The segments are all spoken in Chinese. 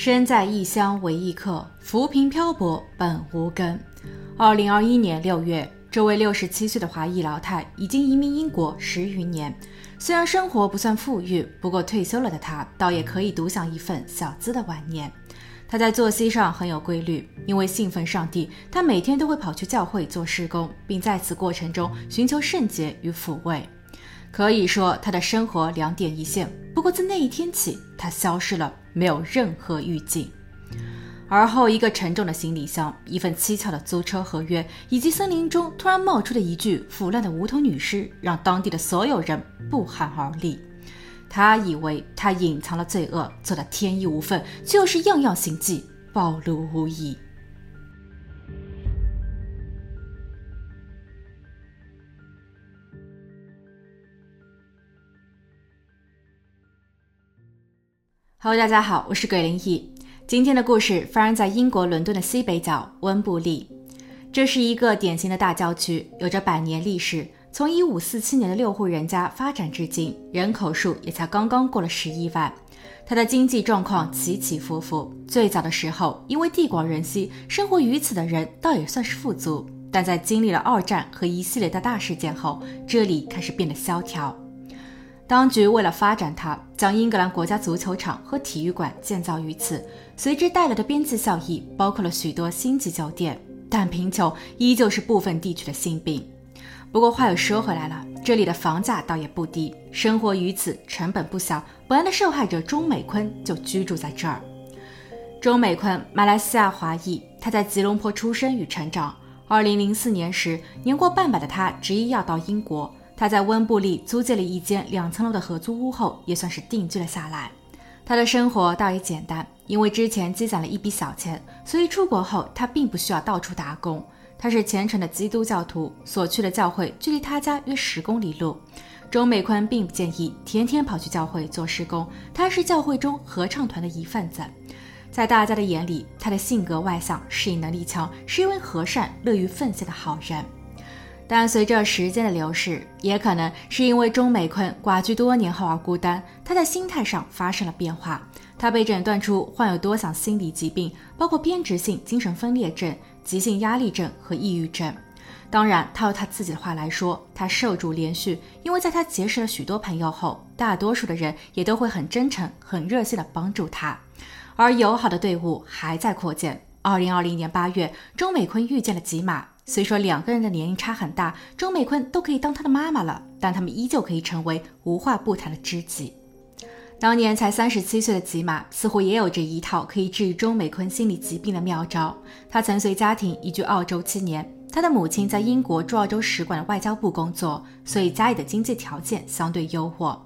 身在异乡为异客，浮萍漂泊本无根。二零二一年六月，这位六十七岁的华裔老太已经移民英国十余年。虽然生活不算富裕，不过退休了的她倒也可以独享一份小资的晚年。她在作息上很有规律，因为信奉上帝，她每天都会跑去教会做施工，并在此过程中寻求圣洁与抚慰。可以说，她的生活两点一线。不过自那一天起，他消失了。没有任何预警，而后一个沉重的行李箱、一份蹊跷的租车合约，以及森林中突然冒出的一具腐烂的无头女尸，让当地的所有人不寒而栗。他以为他隐藏了罪恶，做得天衣无缝，就是样样行迹暴露无遗。Hello，大家好，我是鬼灵异。今天的故事发生在英国伦敦的西北角温布利，这是一个典型的大郊区，有着百年历史。从一五四七年的六户人家发展至今，人口数也才刚刚过了十一万。它的经济状况起起伏伏，最早的时候，因为地广人稀，生活于此的人倒也算是富足。但在经历了二战和一系列的大事件后，这里开始变得萧条。当局为了发展它，将英格兰国家足球场和体育馆建造于此，随之带来的边际效益包括了许多星级酒店。但贫穷依旧是部分地区的心病。不过话又说回来了，这里的房价倒也不低，生活于此成本不小。本案的受害者钟美坤就居住在这儿。钟美坤，马来西亚华裔，他在吉隆坡出生与成长。二零零四年时，年过半百的他执意要到英国。他在温布利租借了一间两层楼的合租屋后，也算是定居了下来。他的生活倒也简单，因为之前积攒了一笔小钱，所以出国后他并不需要到处打工。他是虔诚的基督教徒，所去的教会距离他家约十公里路。周美坤并不建议天天跑去教会做施工，他是教会中合唱团的一份子。在大家的眼里，他的性格外向，适应能力强，是一位和善、乐于奉献的好人。但随着时间的流逝，也可能是因为钟美坤寡居多年后而孤单，他在心态上发生了变化。他被诊断出患有多项心理疾病，包括偏执性精神分裂症、急性压力症和抑郁症。当然，他用他自己的话来说，他受助连续，因为在他结识了许多朋友后，大多数的人也都会很真诚、很热心的帮助他，而友好的队伍还在扩建。二零二零年八月，钟美坤遇见了吉玛。虽说两个人的年龄差很大，钟美坤都可以当他的妈妈了，但他们依旧可以成为无话不谈的知己。当年才三十七岁的吉玛，似乎也有着一套可以治愈钟美坤心理疾病的妙招。他曾随家庭移居澳洲七年，他的母亲在英国驻澳洲使馆的外交部工作，所以家里的经济条件相对优渥。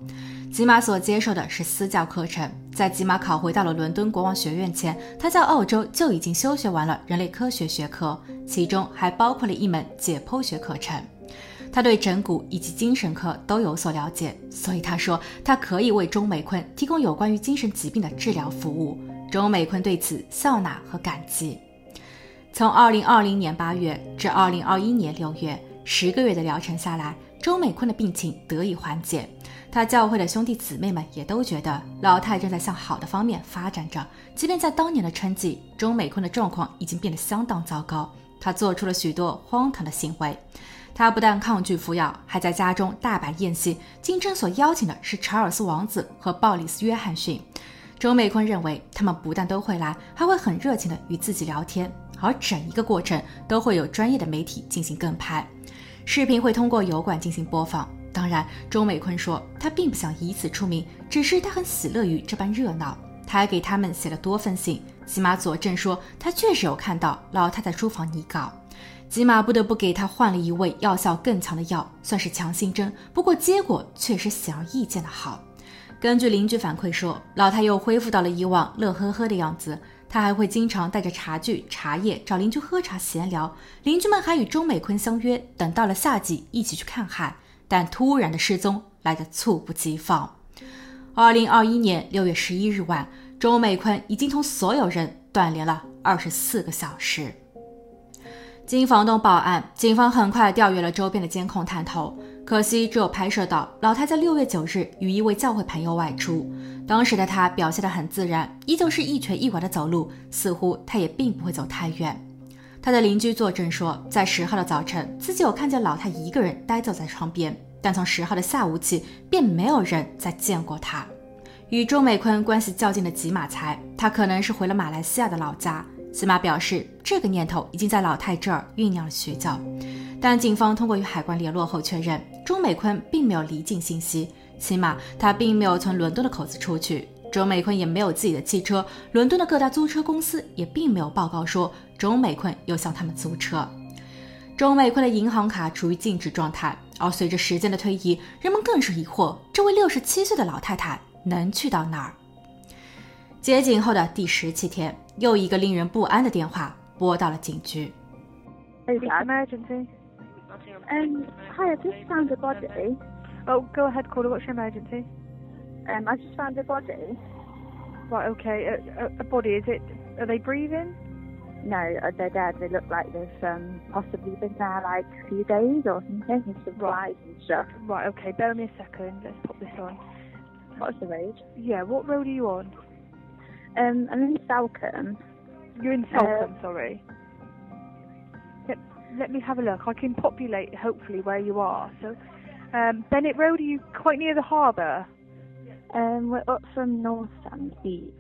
吉玛所接受的是私教课程。在吉玛考回到了伦敦国王学院前，他在澳洲就已经修学完了人类科学学科，其中还包括了一门解剖学课程。他对整骨以及精神科都有所了解，所以他说他可以为钟美坤提供有关于精神疾病的治疗服务。钟美坤对此笑纳和感激。从2020年8月至2021年6月，十个月的疗程下来，周美坤的病情得以缓解。他教会的兄弟姊妹们也都觉得老太正在向好的方面发展着。即便在当年的春季，周美坤的状况已经变得相当糟糕。他做出了许多荒唐的行为。他不但抗拒服药，还在家中大摆宴席，经称所邀请的是查尔斯王子和鲍里斯·约翰逊。周美坤认为他们不但都会来，还会很热情地与自己聊天，而整一个过程都会有专业的媒体进行跟拍，视频会通过油管进行播放。当然，周美坤说他并不想以此出名，只是他很喜乐于这般热闹。他还给他们写了多封信。吉玛佐证说他确实有看到老太太书房拟稿。吉玛不得不给他换了一味药效更强的药，算是强心针。不过结果确实显而易见的好。根据邻居反馈说，老太又恢复到了以往乐呵呵的样子。他还会经常带着茶具、茶叶找邻居喝茶闲聊。邻居们还与周美坤相约，等到了夏季一起去看海。但突然的失踪来得猝不及防。二零二一年六月十一日晚，周美坤已经同所有人断联了二十四个小时。经房东报案，警方很快调阅了周边的监控探头。可惜只有拍摄到老太在六月九日与一位教会朋友外出，当时的她表现得很自然，依旧是一瘸一拐的走路，似乎她也并不会走太远。她的邻居作证说，在十号的早晨，自己有看见老太一个人呆坐在窗边，但从十号的下午起，便没有人再见过她。与周美坤关系较近的吉马才，他可能是回了马来西亚的老家。吉马表示，这个念头已经在老太这儿酝酿了许久。但警方通过与海关联络后确认，钟美坤并没有离境信息，起码他并没有从伦敦的口子出去。钟美坤也没有自己的汽车，伦敦的各大租车公司也并没有报告说钟美坤有向他们租车。钟美坤的银行卡处于静止状态，而随着时间的推移，人们更是疑惑这位六十七岁的老太太能去到哪儿。接警后的第十七天，又一个令人不安的电话拨到了警局。Um, hi, I just found a body. Oh, go ahead, caller. What's your emergency? Um, I just found a body. Right, okay. A, a, a body, is it? Are they breathing? No, uh, they're dead. They look like they've um, possibly been there like a few days or something, some flies and stuff. Right, okay. Bear me a second. Let's pop this on. What's the road? Yeah, what road are you on? Um, I'm in Salcombe. You're in Uh, Salcombe, sorry Let, let me have a look. I can populate, hopefully, where you are. So, um, Bennett Road, are you quite near the harbour? Um, we're up from North Sand Beach.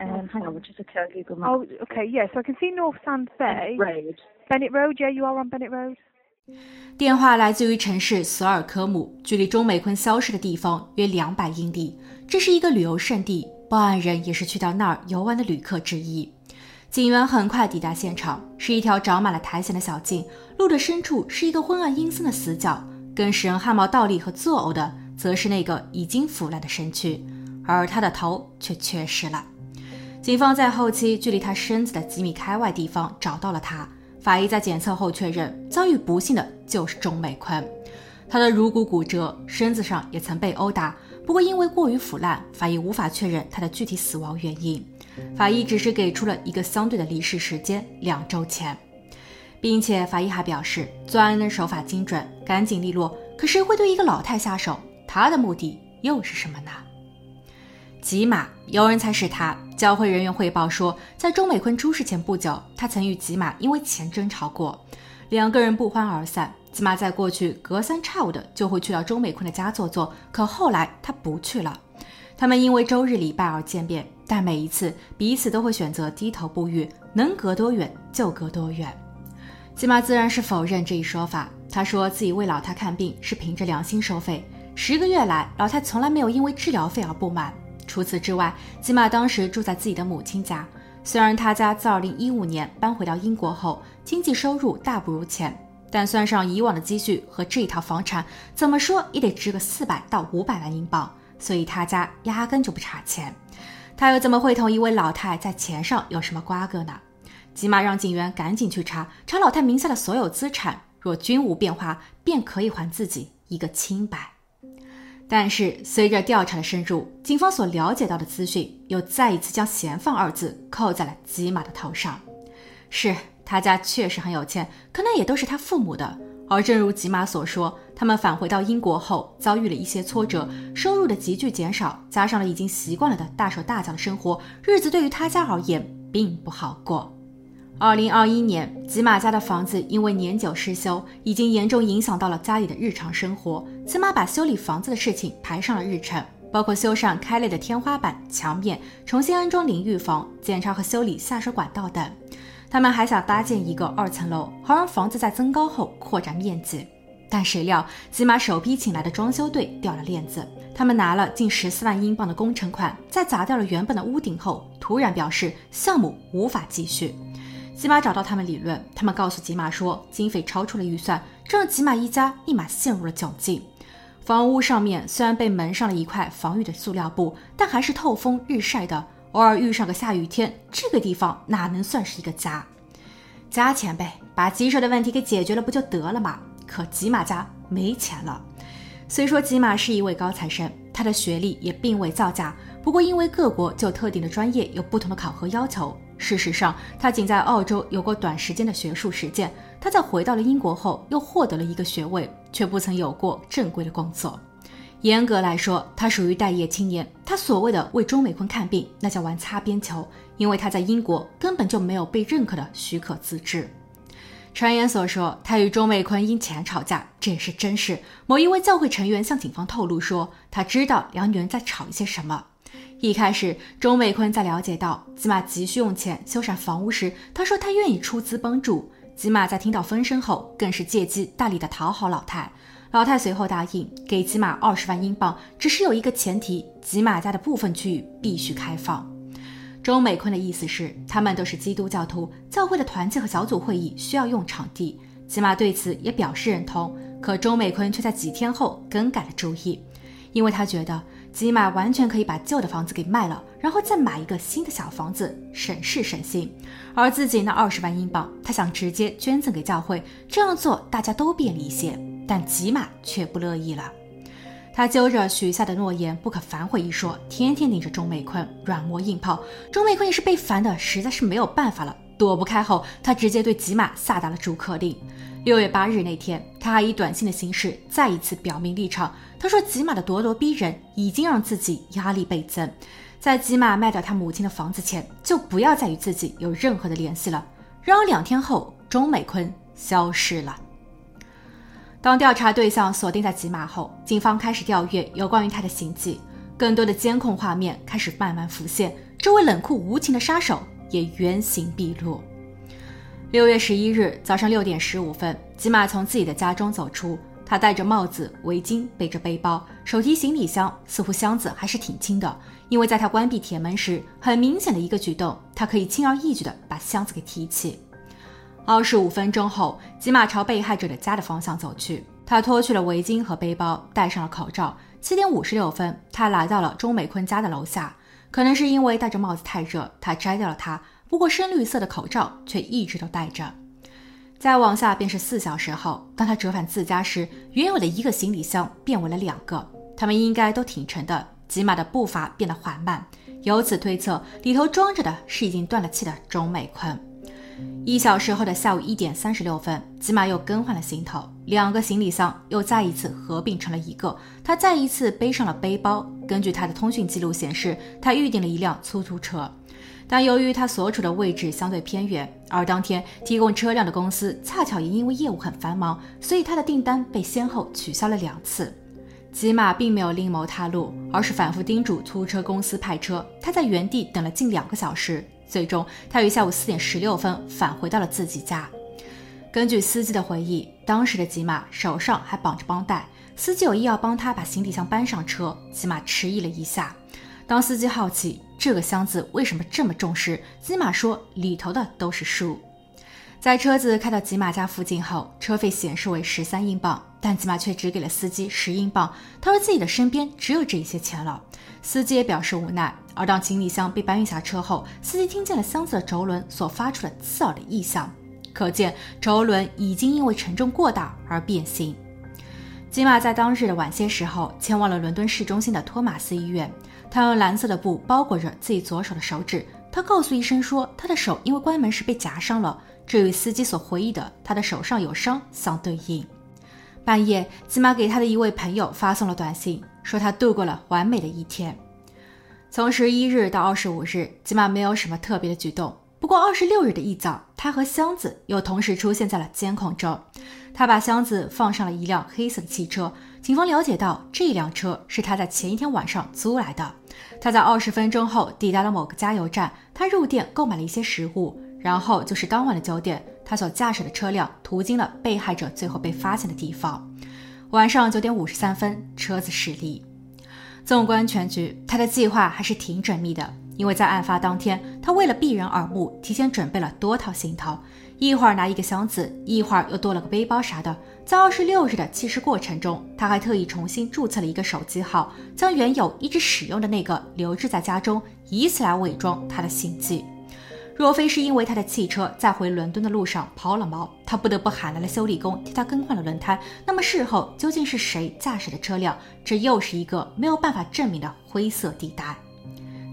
Um, North hang on, Sand. we'll just occur Google Maps. Oh, okay, yeah. So I can see North Sands Bay. Road. Bennett Road, yeah, you are on Bennett Road. 电话来自于城市索尔科姆，距离钟美坤消失的地方约两百英里。这是一个旅游胜地，报案人也是去到那儿游玩的旅客之一。 警员很快抵达现场，是一条长满了苔藓的小径，路的深处是一个昏暗阴森的死角，更使人汗毛倒立和作呕的，则是那个已经腐烂的身躯，而他的头却缺失了。警方在后期距离他身子的几米开外地方找到了他。法医在检测后确认，遭遇不幸的就是钟美坤。他的颅骨骨折，身子上也曾被殴打，不过因为过于腐烂，法医无法确认他的具体死亡原因。法医只是给出了一个相对的离世时间两周前，并且法医还表示，作案人手法精准、干净利落。可谁会对一个老太下手？他的目的又是什么呢？吉马，有人才是他。教会人员汇报说，在钟美坤出事前不久，他曾与吉马因为钱争吵过，两个人不欢而散。吉马在过去隔三差五的就会去到钟美坤的家坐坐，可后来他不去了。他们因为周日礼拜而见面，但每一次彼此都会选择低头不语，能隔多远就隔多远。吉玛自然是否认这一说法，他说自己为老太看病是凭着良心收费，十个月来老太从来没有因为治疗费而不满。除此之外，吉玛当时住在自己的母亲家。虽然他家自2015年搬回到英国后，经济收入大不如前，但算上以往的积蓄和这一套房产，怎么说也得值个400到500万英镑。所以他家压根就不差钱。他又怎么会同一位老太在钱上有什么瓜葛呢？吉玛让警员赶紧去查查老太名下的所有资产，若均无变化，便可以还自己一个清白。但是，随着调查的深入，警方所了解到的资讯又再一次将“嫌犯”二字扣在了吉玛的头上。是他家确实很有钱，可那也都是他父母的。而正如吉玛所说，他们返回到英国后遭遇了一些挫折，收入的急剧减少，加上了已经习惯了的大手大脚的生活，日子对于他家而言并不好过。二零二一年，吉玛家的房子因为年久失修，已经严重影响到了家里的日常生活。吉玛把修理房子的事情排上了日程，包括修缮开裂的天花板、墙面，重新安装淋浴房，检查和修理下水管道等。他们还想搭建一个二层楼，好让房子在增高后扩展面积。但谁料，吉玛首批请来的装修队掉了链子。他们拿了近十四万英镑的工程款，在砸掉了原本的屋顶后，突然表示项目无法继续。吉玛找到他们理论，他们告诉吉玛说经费超出了预算，这让吉玛一家立马陷入了窘境。房屋上面虽然被蒙上了一块防御的塑料布，但还是透风日晒的。偶尔遇上个下雨天，这个地方哪能算是一个家？加钱呗，把棘手的问题给解决了不就得了吗？可吉玛家没钱了。虽说吉玛是一位高材生，他的学历也并未造假，不过因为各国就特定的专业有不同的考核要求。事实上，他仅在澳洲有过短时间的学术实践。他在回到了英国后，又获得了一个学位，却不曾有过正规的工作。严格来说，他属于待业青年。他所谓的为钟美坤看病，那叫玩擦边球，因为他在英国根本就没有被认可的许可资质。传言所说，他与钟美坤因钱吵架，这也是真事。某一位教会成员向警方透露说，他知道两女人在吵一些什么。一开始，钟美坤在了解到吉玛急需用钱修缮房屋时，他说他愿意出资帮助。吉玛在听到风声后，更是借机大力的讨好老太。老太随后答应给吉玛二十万英镑，只是有一个前提：吉玛家的部分区域必须开放。周美坤的意思是，他们都是基督教徒，教会的团契和小组会议需要用场地。吉玛对此也表示认同，可周美坤却在几天后更改了主意，因为他觉得吉玛完全可以把旧的房子给卖了，然后再买一个新的小房子，省事省心。而自己那二十万英镑，他想直接捐赠给教会，这样做大家都便利一些。但吉玛却不乐意了，他揪着许下的诺言不可反悔一说，天天盯着钟美坤软磨硬泡。钟美坤也是被烦的，实在是没有办法了，躲不开后，他直接对吉玛下达了逐客令。六月八日那天，他还以短信的形式再一次表明立场。他说吉玛的咄咄逼人已经让自己压力倍增，在吉玛卖掉他母亲的房子前，就不要再与自己有任何的联系了。然而两天后，钟美坤消失了。当调查对象锁定在吉玛后，警方开始调阅有关于他的行迹，更多的监控画面开始慢慢浮现，这位冷酷无情的杀手也原形毕露。六月十一日早上六点十五分，吉玛从自己的家中走出，他戴着帽子、围巾，背着背包，手提行李箱，似乎箱子还是挺轻的，因为在他关闭铁门时，很明显的一个举动，他可以轻而易举地把箱子给提起。二十五分钟后，吉玛朝被害者的家的方向走去。他脱去了围巾和背包，戴上了口罩。七点五十六分，他来到了钟美坤家的楼下。可能是因为戴着帽子太热，他摘掉了它。不过深绿色的口罩却一直都戴着。再往下便是四小时后，当他折返自家时，原有的一个行李箱变为了两个。他们应该都挺沉的。吉玛的步伐变得缓慢，由此推测，里头装着的是已经断了气的钟美坤。一小时后的下午一点三十六分，吉玛又更换了行头，两个行李箱又再一次合并成了一个。他再一次背上了背包。根据他的通讯记录显示，他预订了一辆出租车，但由于他所处的位置相对偏远，而当天提供车辆的公司恰巧也因为业务很繁忙，所以他的订单被先后取消了两次。吉玛并没有另谋他路，而是反复叮嘱出租车公司派车。他在原地等了近两个小时。最终，他于下午四点十六分返回到了自己家。根据司机的回忆，当时的吉玛手上还绑着绷带。司机有意要帮他把行李箱搬上车，吉玛迟疑了一下。当司机好奇这个箱子为什么这么重时，吉玛说里头的都是书。在车子开到吉玛家附近后，车费显示为十三英镑，但吉玛却只给了司机十英镑。他说自己的身边只有这些钱了。司机也表示无奈。而当行李箱被搬运下车后，司机听见了箱子的轴轮所发出的刺耳的异响，可见轴轮已经因为承重过大而变形。吉玛在当日的晚些时候前往了伦敦市中心的托马斯医院，他用蓝色的布包裹着自己左手的手指。他告诉医生说，他的手因为关门时被夹伤了，这与司机所回忆的他的手上有伤相对应。半夜，吉玛给他的一位朋友发送了短信，说他度过了完美的一天。从十一日到二十五日，吉玛没有什么特别的举动。不过二十六日的一早，他和箱子又同时出现在了监控中。他把箱子放上了一辆黑色的汽车。警方了解到，这辆车是他在前一天晚上租来的。他在二十分钟后抵达了某个加油站，他入店购买了一些食物，然后就是当晚的九点，他所驾驶的车辆途经了被害者最后被发现的地方。晚上九点五十三分，车子驶离。纵观全局，他的计划还是挺缜密的。因为在案发当天，他为了避人耳目，提前准备了多套行头，一会儿拿一个箱子，一会儿又多了个背包啥的。在二十六日的弃尸过程中，他还特意重新注册了一个手机号，将原有一直使用的那个留置在家中，以此来伪装他的行迹。若非是因为他的汽车在回伦敦的路上抛了锚，他不得不喊来了修理工替他更换了轮胎。那么事后究竟是谁驾驶的车辆？这又是一个没有办法证明的灰色地带。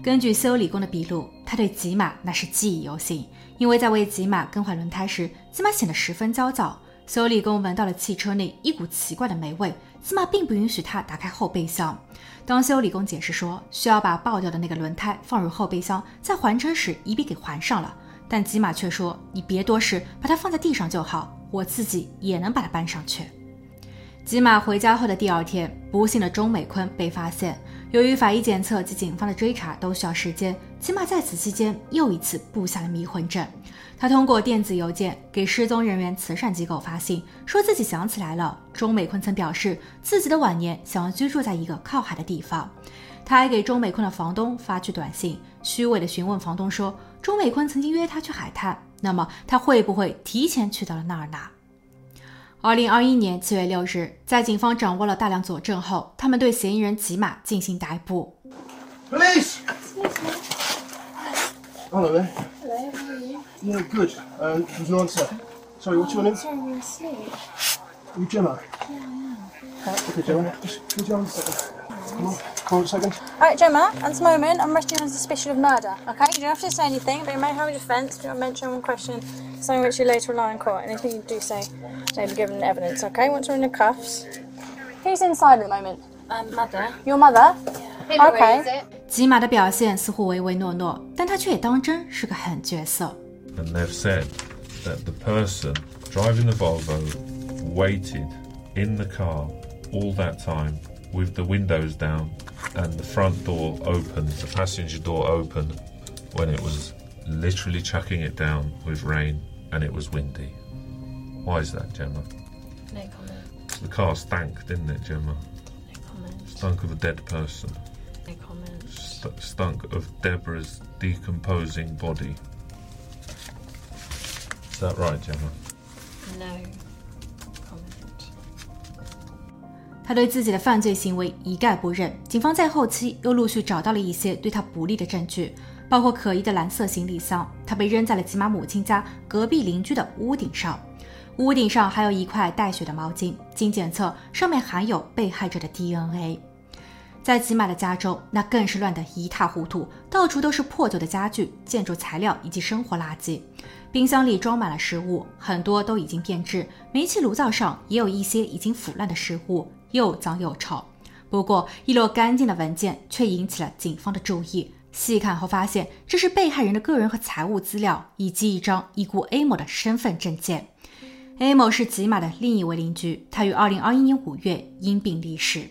根据修理工的笔录，他对吉玛那是记忆犹新，因为在为吉玛更换轮胎时，吉玛显得十分焦躁。修理工闻到了汽车内一股奇怪的霉味，吉玛并不允许他打开后备箱。当修理工解释说需要把爆掉的那个轮胎放入后备箱，在还车时一并给还上了，但吉玛却说：“你别多事，把它放在地上就好，我自己也能把它搬上去。”吉玛回家后的第二天，不幸的钟美坤被发现。由于法医检测及警方的追查都需要时间，吉玛在此期间又一次布下了迷魂阵。他通过电子邮件给失踪人员慈善机构发信，说自己想起来了。钟美坤曾表示自己的晚年想要居住在一个靠海的地方。他还给钟美坤的房东发去短信，虚伪的询问房东说钟美坤曾经约他去海滩，那么他会不会提前去到了那儿呢？二零二一年七月六日，在警方掌握了大量佐证后，他们对嫌疑人吉马进行逮捕。Police! Hello there. Hello, how are you? Yeah, good. Um, there's no answer. Sorry, what's your name? Sorry, you're asleep. Are you Gemma? Yeah, I am. Okay, Gemma. Just could you hold a second? Come on, come on a second. Alright, Gemma, at this moment, I'm arresting you on suspicion of murder, okay? You don't have to say anything, but you may have a defence. Do not mention one question, something which you later rely on court. Anything you do say may be given evidence, okay? Once we're in the cuffs. Who's inside at the moment? Um, mother. Your mother? Yeah. Okay. 吉马的表现似乎唯唯诺诺，但他却也当真是个狠角色。 and they've said that the person driving the Volvo waited in the car all that time with the windows down and the front door open, the passenger door open, when it was literally chucking it down with rain and it was windy. Why is that, Gemma? No comment. The car stank, didn't it, Gemma? No comment. Stunk of a dead person. No comment. St- stunk of Deborah's decomposing body. Is that right, Gemma? No comment. 他对自己的犯罪行为一概不认。警方在后期又陆续找到了一些对他不利的证据，包括可疑的蓝色行李箱，他被扔在了吉玛母亲家隔壁邻居的屋顶上。屋顶上还有一块带血的毛巾，经检测上面含有被害者的 DNA。在吉玛的家中，那更是乱得一塌糊涂，到处都是破旧的家具、建筑材料以及生活垃圾。冰箱里装满了食物，很多都已经变质；煤气炉灶上也有一些已经腐烂的食物，又脏又臭。不过，一摞干净的文件却引起了警方的注意。细看后发现，这是被害人的个人和财务资料，以及一张已故 A 某的身份证件。A 某是吉玛的另一位邻居，他于2021年5月因病离世。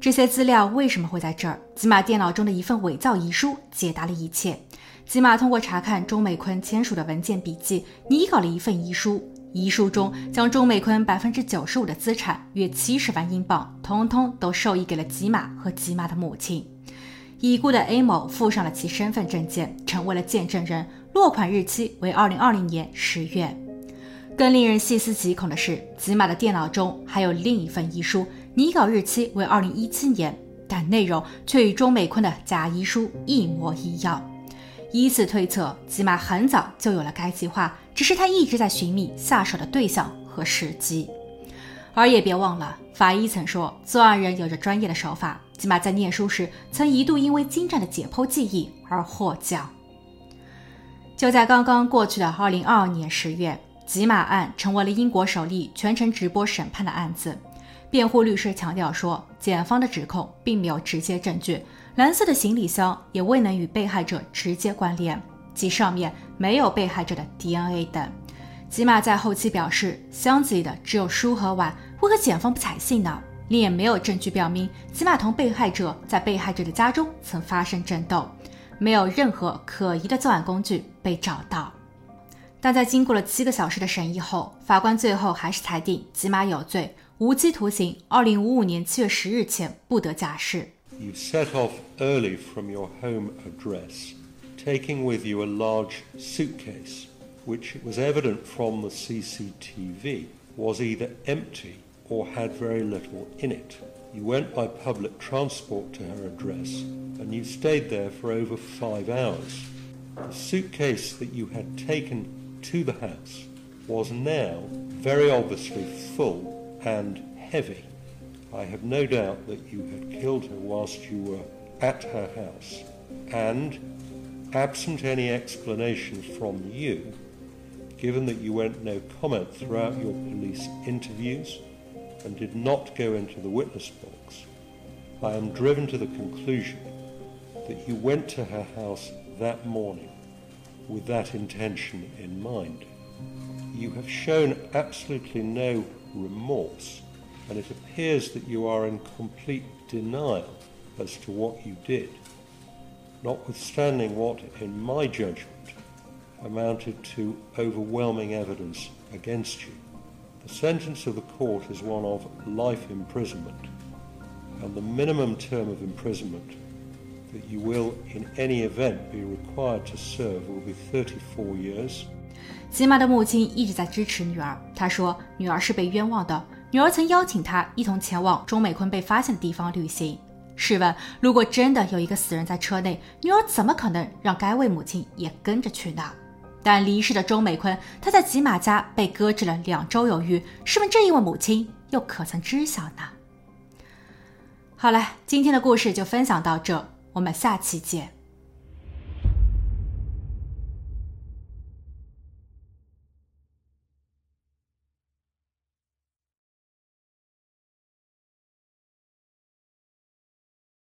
这些资料为什么会在这儿？吉玛电脑中的一份伪造遗书解答了一切。吉玛通过查看钟美坤签署的文件笔记，拟稿了一份遗书。遗书中将钟美坤百分之九十五的资产约七十万英镑，通通都授意给了吉玛和吉玛的母亲。已故的 A 某附上了其身份证件，成为了见证人，落款日期为二零二零年十月。更令人细思极恐的是，吉玛的电脑中还有另一份遗书，拟稿日期为二零一七年，但内容却与钟美坤的假遗书一模一样。以此推测，吉玛很早就有了该计划，只是他一直在寻觅下手的对象和时机。而也别忘了，法医曾说，作案人有着专业的手法。吉玛在念书时，曾一度因为精湛的解剖技艺而获奖。就在刚刚过去的二零二二年十月，吉玛案成为了英国首例全程直播审判的案子。辩护律师强调说，检方的指控并没有直接证据，蓝色的行李箱也未能与被害者直接关联，即上面没有被害者的 DNA 等。吉玛在后期表示，箱子里的只有书和碗，为何检方不采信呢？另也没有证据表明吉玛同被害者在被害者的家中曾发生争斗，没有任何可疑的作案工具被找到。但在经过了七个小时的审议后，法官最后还是裁定吉玛有罪，无期徒刑，二零五五年七月十日前不得假释。 You set off early from your home address, taking with you a large suitcase, which it was evident from the CCTV was either empty or had very little in it. You went by public transport to her address and you stayed there for over five hours. The suitcase that you had taken to the house was now very obviously full and heavy. I have no doubt that you had killed her whilst you were at her house, and, absent any explanation from you, given that you went no comment throughout your police interviews and did not go into the witness box, I am driven to the conclusion that you went to her house that morning with that intention in mind. You have shown absolutely no remorse, and it appears that you are in complete denial as to what you did, notwithstanding what, in my judgment, amounted to overwhelming evidence against you. The sentence of the court is one of life imprisonment, and the minimum term of imprisonment you will in any event be required to serve will be 34 years. 吉玛的母亲一直在支持女儿。她说，女儿是被冤枉的，女儿曾邀请她一同前往钟美坤被发现的地方旅行。试问，如果真的有一个死人在车内，女儿怎么可能让该位母亲也跟着去呢？但离世的钟美坤，他在吉玛家被搁置了两周有余。试问这一位母亲又可曾知晓呢？好了，今天的故事就分享到这，我们下期见。